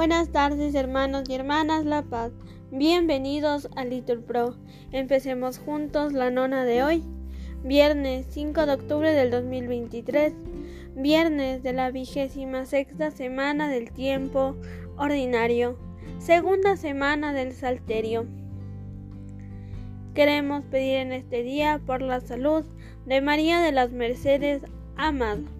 Buenas tardes hermanos y hermanas La Paz. Bienvenidos a Little Pro. Empecemos juntos la nona de hoy. Viernes 5 de octubre del 2023. Viernes de la vigésima sexta semana del tiempo ordinario. Segunda semana del Salterio. Queremos pedir en este día por la salud de María de las Mercedes Amado.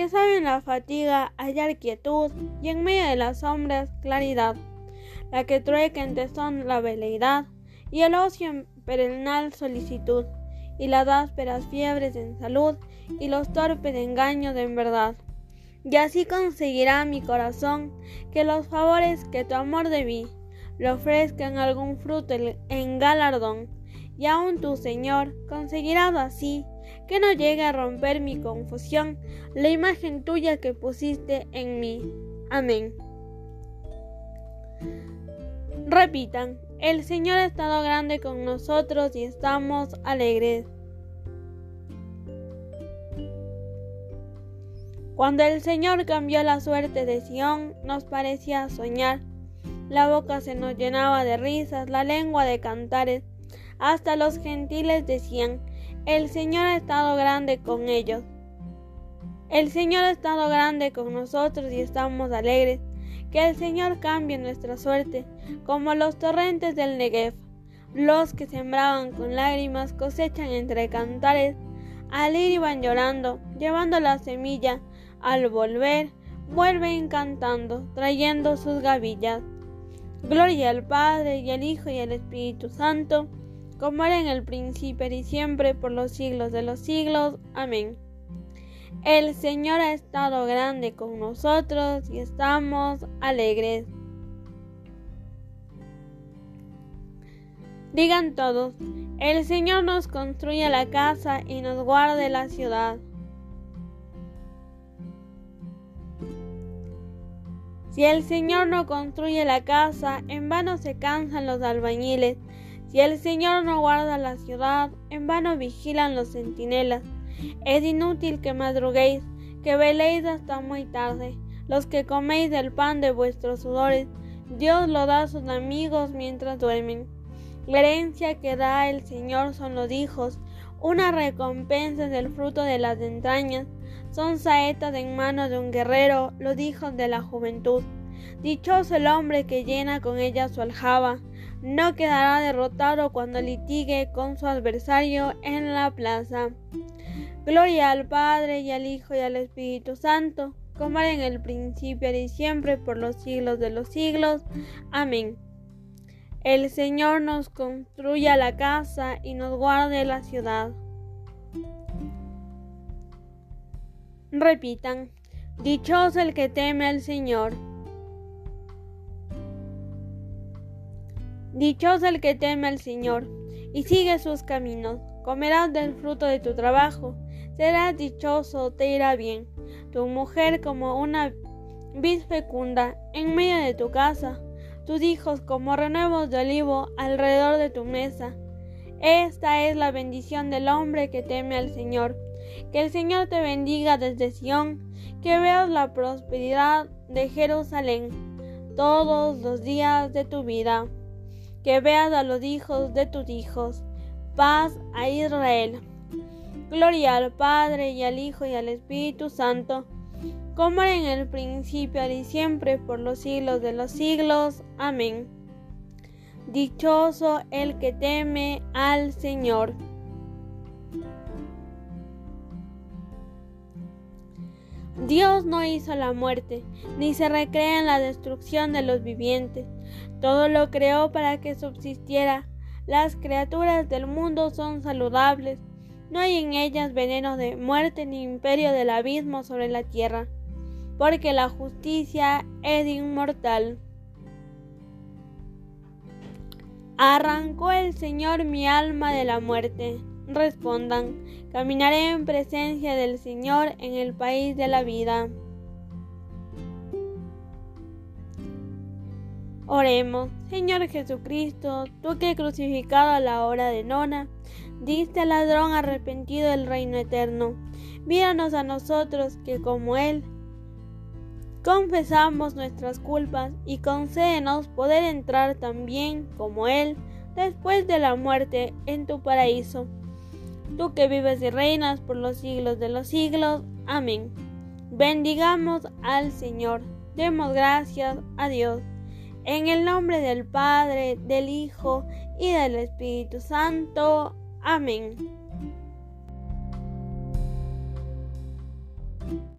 que sabe en la fatiga hallar quietud y en medio de las sombras claridad, la que trueca en tesón la veleidad. Y el ocio en perenal solicitud, y las ásperas fiebres en salud. Y los torpes engaños en verdad. Y así conseguirá mi corazón que los favores que tu amor debí le ofrezcan algún fruto en galardón, y aun tu Señor conseguirás así que no llegue a romper mi confusión la imagen tuya que pusiste en mí. Amén. Repitan, el Señor ha estado grande con nosotros y estamos alegres. Cuando el Señor cambió la suerte de Sión, nos parecía soñar. La boca se nos llenaba de risas, la lengua de cantares. Hasta los gentiles decían, el Señor ha estado grande con ellos. El Señor ha estado grande con nosotros y estamos alegres. Que el Señor cambie nuestra suerte, como los torrentes del Negev. Los que sembraban con lágrimas cosechan entre cantares. Al ir iban llorando, llevando la semilla. Al volver, vuelven cantando, trayendo sus gavillas. Gloria al Padre y al Hijo y al Espíritu Santo como era en el principio y siempre por los siglos de los siglos. Amén. El Señor ha estado grande con nosotros y estamos alegres. Digan todos, el Señor nos construye la casa y nos guarde la ciudad. Si el Señor no construye la casa, en vano se cansan los albañiles. Si el Señor no guarda la ciudad, en vano vigilan los centinelas. Es inútil que madruguéis, que veléis hasta muy tarde. Los que coméis el pan de vuestros sudores, Dios lo da a sus amigos mientras duermen. La herencia que da el Señor son los hijos, una recompensa del fruto de las entrañas. Son saetas en manos de un guerrero, los hijos de la juventud. Dichoso el hombre que llena con ella su aljaba no quedará derrotado cuando litigue con su adversario en la plaza. Gloria al Padre y al Hijo y al Espíritu Santo, como era en el principio y siempre por los siglos de los siglos. Amén. El Señor nos construya la casa y nos guarde la ciudad. Repitan, dichoso el que teme al Señor. Dichoso el que teme al Señor y sigue sus caminos. Comerás del fruto de tu trabajo. Serás dichoso, te irá bien. Tu mujer como una vid fecunda en medio de tu casa. Tus hijos como renuevos de olivo alrededor de tu mesa. Esta es la bendición del hombre que teme al Señor. Que el Señor te bendiga desde Sión, que veas la prosperidad de Jerusalén todos los días de tu vida que veas a los hijos de tus hijos. Paz a Israel. Gloria al Padre y al Hijo y al Espíritu Santo, como en el principio y siempre por los siglos de los siglos. Amén. Dichoso el que teme al Señor. Dios no hizo la muerte, ni se recrea en la destrucción de los vivientes. Todo lo creó para que subsistiera. Las criaturas del mundo son saludables. No hay en ellas veneno de muerte ni imperio del abismo sobre la tierra. porque la justicia es inmortal. Arrancó el Señor mi alma de la muerte. Respondan, caminaré en presencia del Señor en el país de la vida. Oremos, Señor Jesucristo, tú que crucificado a la hora de nona, diste al ladrón arrepentido el reino eterno. Míranos a nosotros que como Él confesamos nuestras culpas y concédenos poder entrar también como Él después de la muerte en tu paraíso. Tú que vives y reinas por los siglos de los siglos. Amén. Bendigamos al Señor. Demos gracias a Dios. En el nombre del Padre, del Hijo y del Espíritu Santo. Amén.